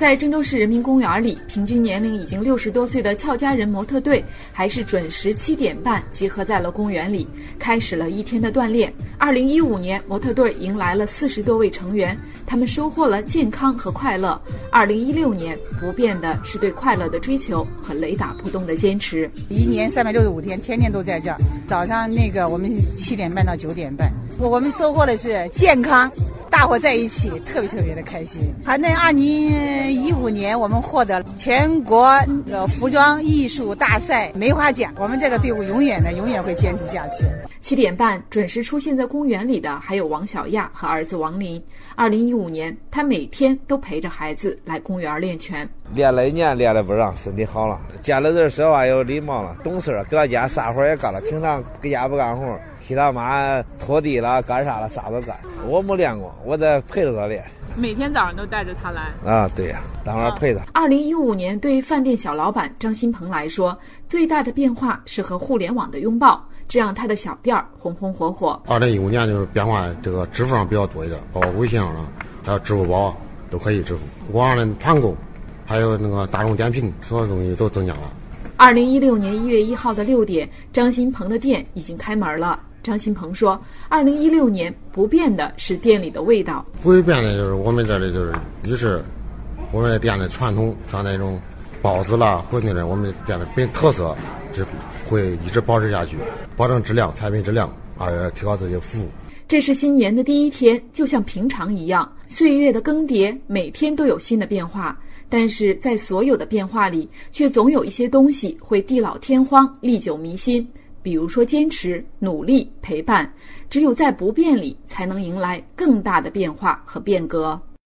在郑州市人民公园里，平均年龄已经六十多岁的俏佳人模特队，还是准时七点半集合在了公园里，开始了一天的锻炼。二零一五年，模特队迎来了四十多位成员，他们收获了健康和快乐。二零一六年，不变的是对快乐的追求和雷打不动的坚持。一年三百六十五天，天天都在这儿。早上那个我们七点半到九点半，我我们收获的是健康。大伙在一起，特别特别的开心。还那二零一五年，我们获得全国呃服装艺术大赛梅花奖。我们这个队伍永远的永远会坚持下去。七点半准时出现在公园里的还有王小亚和儿子王林。二零一五年，他每天都陪着孩子来公园练拳。练了一年，练的不让，身体好了。见了人说话有礼貌了，懂事了。搁他家啥活也干了，平常搁家不干活。替他妈拖地了，干啥了，啥都干。我没练过，我得陪着他练。每天早上都带着他来。啊，对呀，当然陪他。二零一五年对饭店小老板张新鹏来说，最大的变化是和互联网的拥抱，这让他的小店儿红红火火。二零一五年就是变化，这个支付上比较多一点，包括微信上还有支付宝都可以支付。网上的团购，还有那个大众点评，所有东西都增加了。二零一六年一月一号的六点，张新鹏的店已经开门了。张新鹏说：“二零一六年不变的是店里的味道，不会变的就是我们这里就是一是我们店的传统，像那种包子啦、馄饨的，我们店的本特色是会一直保持下去，保证质量、产品质量，二提高自己的服务。这是新年的第一天，就像平常一样，岁月的更迭，每天都有新的变化，但是在所有的变化里，却总有一些东西会地老天荒、历久弥新。”比如说，坚持、努力、陪伴，只有在不变里，才能迎来更大的变化和变革。